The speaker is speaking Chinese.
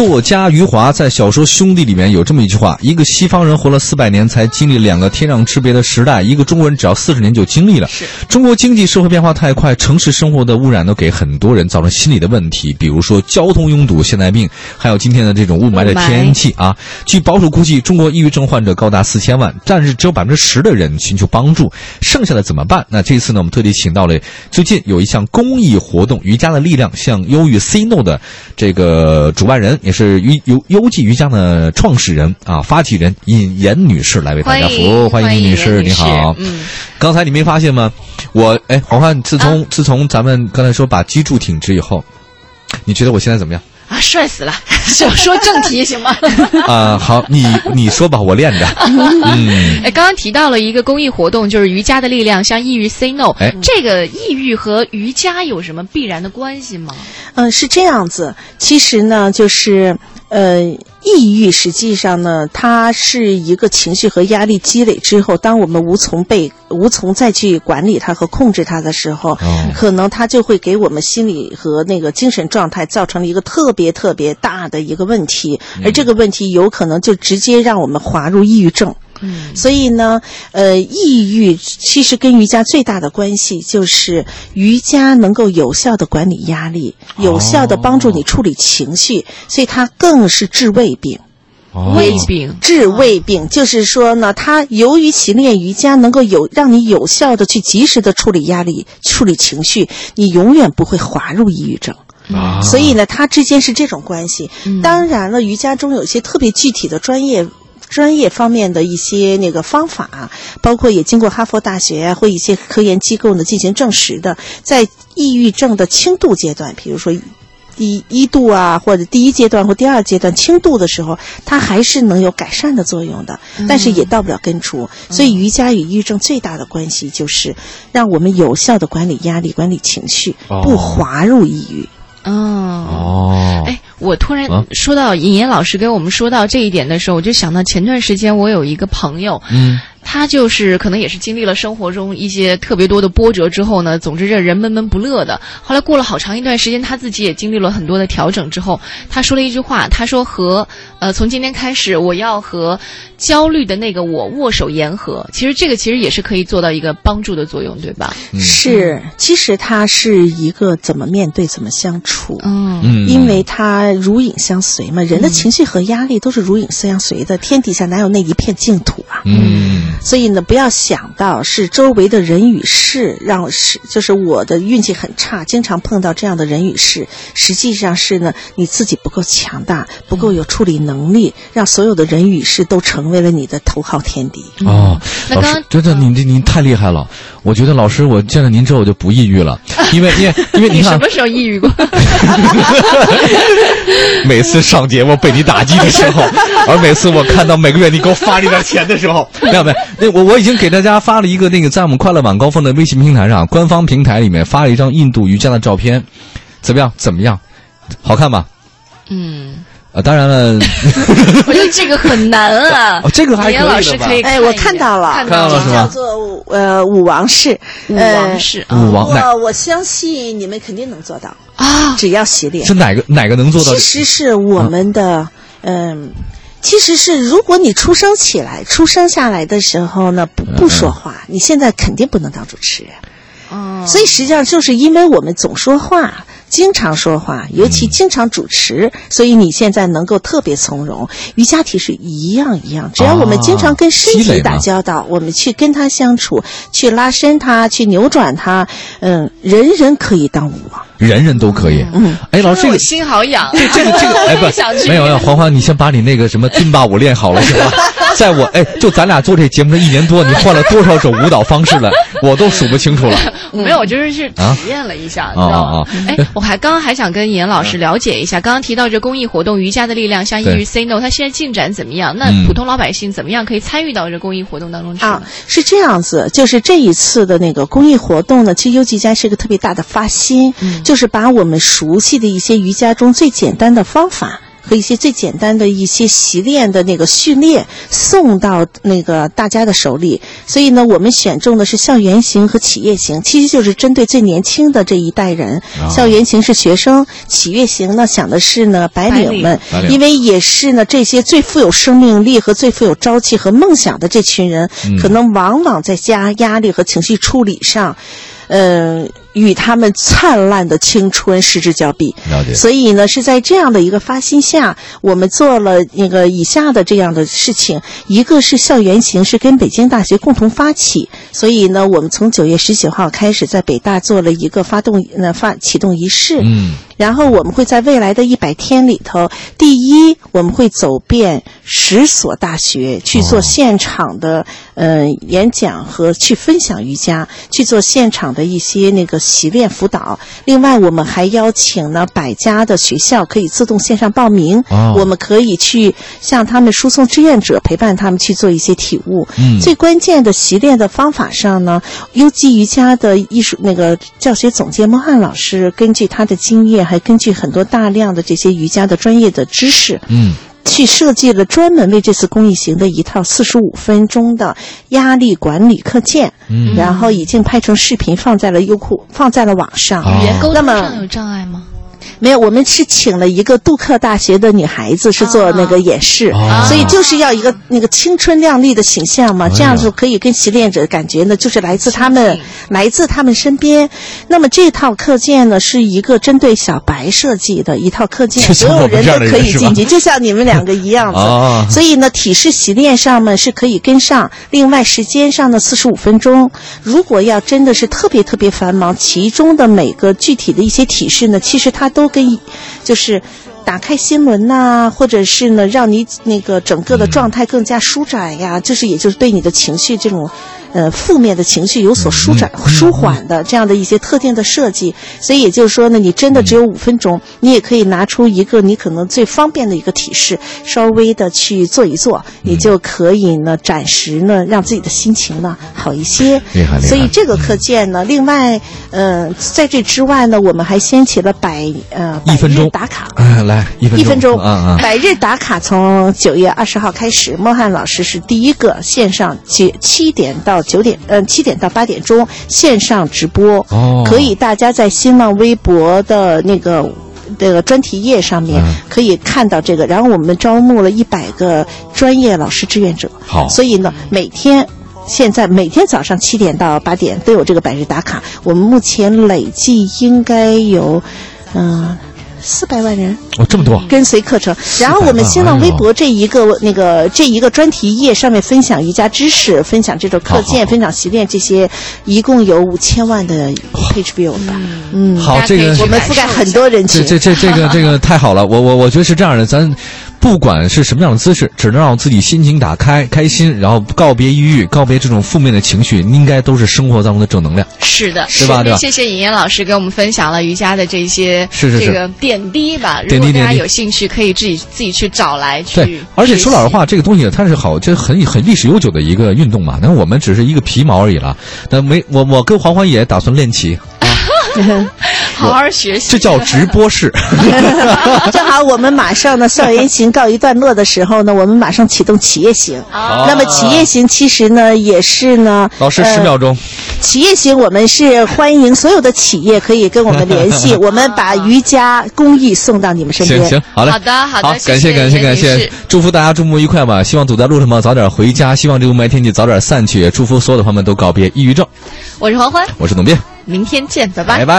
作家余华在小说《兄弟》里面有这么一句话：一个西方人活了四百年才经历两个天壤之别的时代，一个中国人只要四十年就经历了。是中国经济社会变化太快，城市生活的污染都给很多人造成心理的问题，比如说交通拥堵、现代病，还有今天的这种雾霾的天气啊。据保守估计，中国抑郁症患者高达四千万，但是只有百分之十的人寻求帮助，剩下的怎么办？那这次呢，我们特地请到了最近有一项公益活动——瑜伽的力量，向忧郁 say no 的这个主办人，也是瑜游优记瑜伽的创始人啊，发起人尹岩女士来为大家服务。欢迎尹女士，你好。嗯，刚才你没发现吗？我哎，黄欢，自从、啊自从咱们刚才说把脊柱挺直以后，你觉得我现在怎么样？啊，帅死了！想说正题行吗？啊、好，你你说吧，我练着。嗯，哎，刚刚提到了一个公益活动，就是瑜伽的力量向抑郁 say no。哎这个抑郁和瑜伽有什么必然的关系吗？嗯，是这样子。其实呢，就是呃，抑郁实际上呢，它是一个情绪和压力积累之后，当我们无从被无从再去管理它和控制它的时候，哦可能它就会给我们心理和那个精神状态造成了一个特别特别大的一个问题，而这个问题有可能就直接让我们滑入抑郁症。嗯，所以呢，呃，抑郁其实跟瑜伽最大的关系就是瑜伽能够有效的管理压力，有效的帮助你处理情绪，所以它更是治胃病。哦胃病治胃病就是说呢，它由于勤练瑜伽能够有让你有效的去及时的处理压力、处理情绪，你永远不会滑入抑郁症。啊所以呢，它之间是这种关系。嗯当然了，瑜伽中有一些特别具体的专业。专业方面的一些那个方法，包括也经过哈佛大学啊或一些科研机构呢进行证实的，在抑郁症的轻度阶段，比如说第一度啊，或者第一阶段或第二阶段轻度的时候，它还是能有改善的作用的，但是也到不了根除。所以瑜伽与抑郁症最大的关系就是让我们有效的管理压力、管理情绪，哦不滑入抑郁。哦。哦，哎，我突然啊？说到尹岩老师给我们说到这一点的时候，我就想到前段时间我有一个朋友，嗯，他就是可能也是经历了生活中一些特别多的波折之后呢，总之这人闷闷不乐的。后来过了好长一段时间，他自己也经历了很多的调整之后，他说了一句话，他说和呃从今天开始我要和焦虑的那个我握手言和。其实这个其实也是可以做到一个帮助的作用，对吧？是，其实它是一个怎么面对、怎么相处。嗯嗯，因为它如影相随嘛，人的情绪和压力都是如影相随的。天底下哪有那一片净土啊？嗯所以呢，不要想到是周围的人与事让是，就是我的运气很差，经常碰到这样的人与事。实际上是呢，你自己不够强大，不够有处理能力，让所有的人与事都成为了你的头号天敌。哦，老师真的您这您太厉害了。我觉得老师，我见了您之后我就不抑郁了，因为因为因为你看你什么，时候抑郁过？每次上节目被你打击的时候，而每次我看到每个月你给我发这点钱的时候，没有没有，那我我已经给大家发了一个那个在我们快乐晚高峰的微信平台上官方平台里面发了一张印度瑜伽的照片，怎么样？怎么样？好看吧？嗯，啊，当然了，我觉得这个很难啊。哦 这个还可以的吧老师可以哎，我看到了，看看到了是吧叫做呃武王式，武呃王式啊武王我我相信你们肯定能做到，啊，只要习练。是哪个哪个能做到其？实是我们的，嗯。其实是，如果你出生起来、出生下来的时候呢，不不说话，你现在肯定不能当主持人。哦所以实际上就是因为我们总说话，经常说话，尤其经常主持，所以你现在能够特别从容。瑜伽体是一样一样，只要我们经常跟身体打交道，我们去跟它相处，去拉伸它，去扭转它，嗯，人人可以当舞王。人人都可以。嗯，哎，老师，这我个心好痒。这这个这个，哎不，没有没有，黄黄，你先把你那个什么尊巴舞练好了行吧？在我哎，就咱俩做这节目这一年多，你换了多少种舞蹈方式了，我都数不清楚了。没有，我就是是啊体验了一下，知道吗啊？哎，我还刚刚还想跟严老师了解一下，刚刚提到这公益活动“瑜伽的力量”像抑对郁 say no，它现在进展怎么样？那嗯普通老百姓怎么样可以参与到这公益活动当中去啊？，是这样子，就是这一次的那个公益活动呢，其实优吉家是一个特别大的发心，嗯就是把我们熟悉的一些瑜伽中最简单的方法。和一些最简单的一些习练的那个训练送到那个大家的手里。所以呢，我们选中的是校园型和企业型，其实就是针对最年轻的这一代人。校园型是学生，企业型呢想的是呢白领们，因为也是呢这些最富有生命力和最富有朝气和梦想的这群人，可能往往在家压力和情绪处理上，嗯。与他们灿烂的青春失之交臂。了解。所以呢，是在这样的一个发心下，我们做了那个以下的这样的事情：一个是校园行，是跟北京大学共同发起。所以呢，我们从九月十九号开始，在北大做了一个发动那发启动仪式。嗯。然后我们会在未来的一百天里头，第一，我们会走遍十所大学去做现场的呃演讲和去分享瑜伽，去做现场的一些那个。习练辅导，另外我们还邀请了百家的学校可以自动线上报名，我们可以去向他们输送志愿者，陪伴他们去做一些体悟。嗯，最关键的习练的方法上呢，优基瑜伽的艺术那个教学总监莫汉老师，根据他的经验，还根据很多大量的这些瑜伽的专业的知识，嗯。去设计了专门为这次公益行的一套四十五分钟的压力管理课件，嗯，然后已经拍成视频放在了优酷，放在了网上。语言沟通上有障碍吗？没有，我们是请了一个杜克大学的女孩子是做那个演示，所以就是要一个那个青春靓丽的形象嘛，这样就可以跟习练者感觉呢，就是来自他们，来自他们身边。那么这套课件呢，是一个针对小白设计的一套课件，所有人都可以进去，就像你们两个一样子。所以呢，体式习练上面是可以跟上。另外时间上呢，四十五分钟。如果要真的是特别特别繁忙，其中的每个具体的一些体式呢，其实它都。跟，就是打开心门呐，或者是呢，让你那个整个的状态更加舒展呀，就是也就是对你的情绪这种。呃，负面的情绪有所舒展、舒缓的这样的一些特定的设计，所以也就是说呢，你真的只有五分钟，你也可以拿出一个你可能最方便的一个体式，稍微的去做一做，你就可以呢，暂时呢，让自己的心情呢好一些。厉害厉害！所以这个课件呢，另外，嗯，在这之外呢，我们还掀起了百呃百日打卡，来一分钟，一分钟，啊啊！百日打卡从九月二十号开始，莫汉老师是第一个线上七七点到。九点，嗯，七点到八点钟线上直播，可以大家在新浪微博的那个这个专题页上面可以看到这个。然后我们招募了一百个专业老师志愿者，好，所以呢，每天现在每天早上七点到八点都有这个百日打卡。我们目前累计应该有，嗯。四百万人哦，这么多跟随课程，然后我们新浪微博这一个那个这一个专题页上面分享瑜伽知识，分享这种课件，分享习练这些，一共有五千万的 page view 吧。嗯，好，这个我们覆盖很多人群，这这这这个这个 太好了，我我我觉得是这样的，咱。不管是什么样的姿势，只能让自己心情打开、开心，然后告别抑郁，告别这种负面的情绪，应该都是生活当中的正能量。是的，是吧？谢谢尹岩老师给我们分享了瑜伽的这些是是这个点滴吧。点滴点滴。大家有兴趣可以自己自己去找来去。对，而且说老实话，这个东西它是好，这很很历史悠久的一个运动嘛。那我们只是一个皮毛而已了。那没我我跟黄欢也打算练起。好好学习，这叫直播室。正好我们马上呢，校园行告一段落的时候呢，我们马上启动企业型。那么企业行其实呢，也是呢，老师十秒钟。企业行，我们是欢迎所有的企业可以跟我们联系，我们把瑜伽公益送到你们身边。行行，好嘞，好的好的，感谢感谢感谢，祝福大家周末愉快吧！希望堵在路上嘛早点回家，希望这个雾霾天气早点散去，祝福所有的朋友们都告别抑郁症。我是黄欢，我是董斌。明天见，拜拜拜拜。